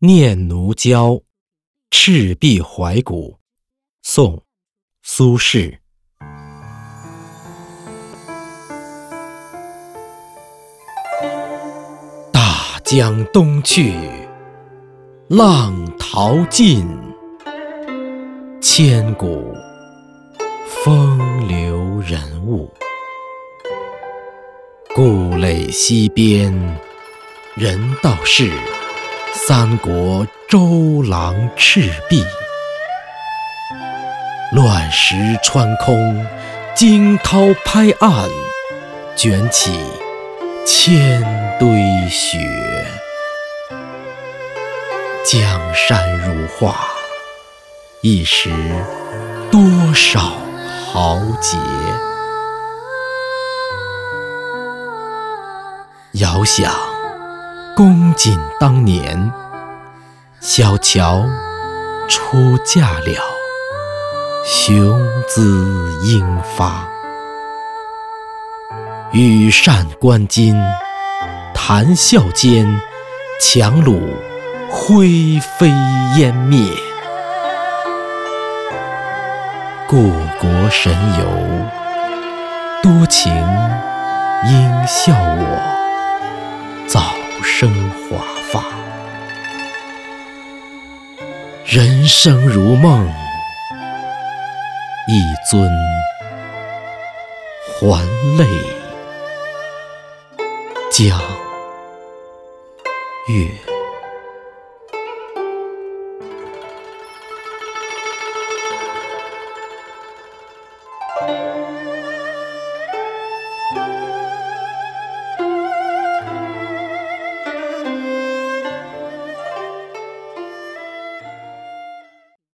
念奴娇·赤壁怀古，宋·苏轼。大江东去，浪淘尽，千古风流人物。故垒西边，人道是。三国周郎赤壁，乱石穿空，惊涛拍岸，卷起千堆雪。江山如画，一时多少豪杰。遥想。公瑾当年，小乔出嫁了，雄姿英发。羽扇纶巾，谈笑间，樯橹灰飞烟灭。故国神游，多情应笑我。生华发。人生如梦一尊还酹江月。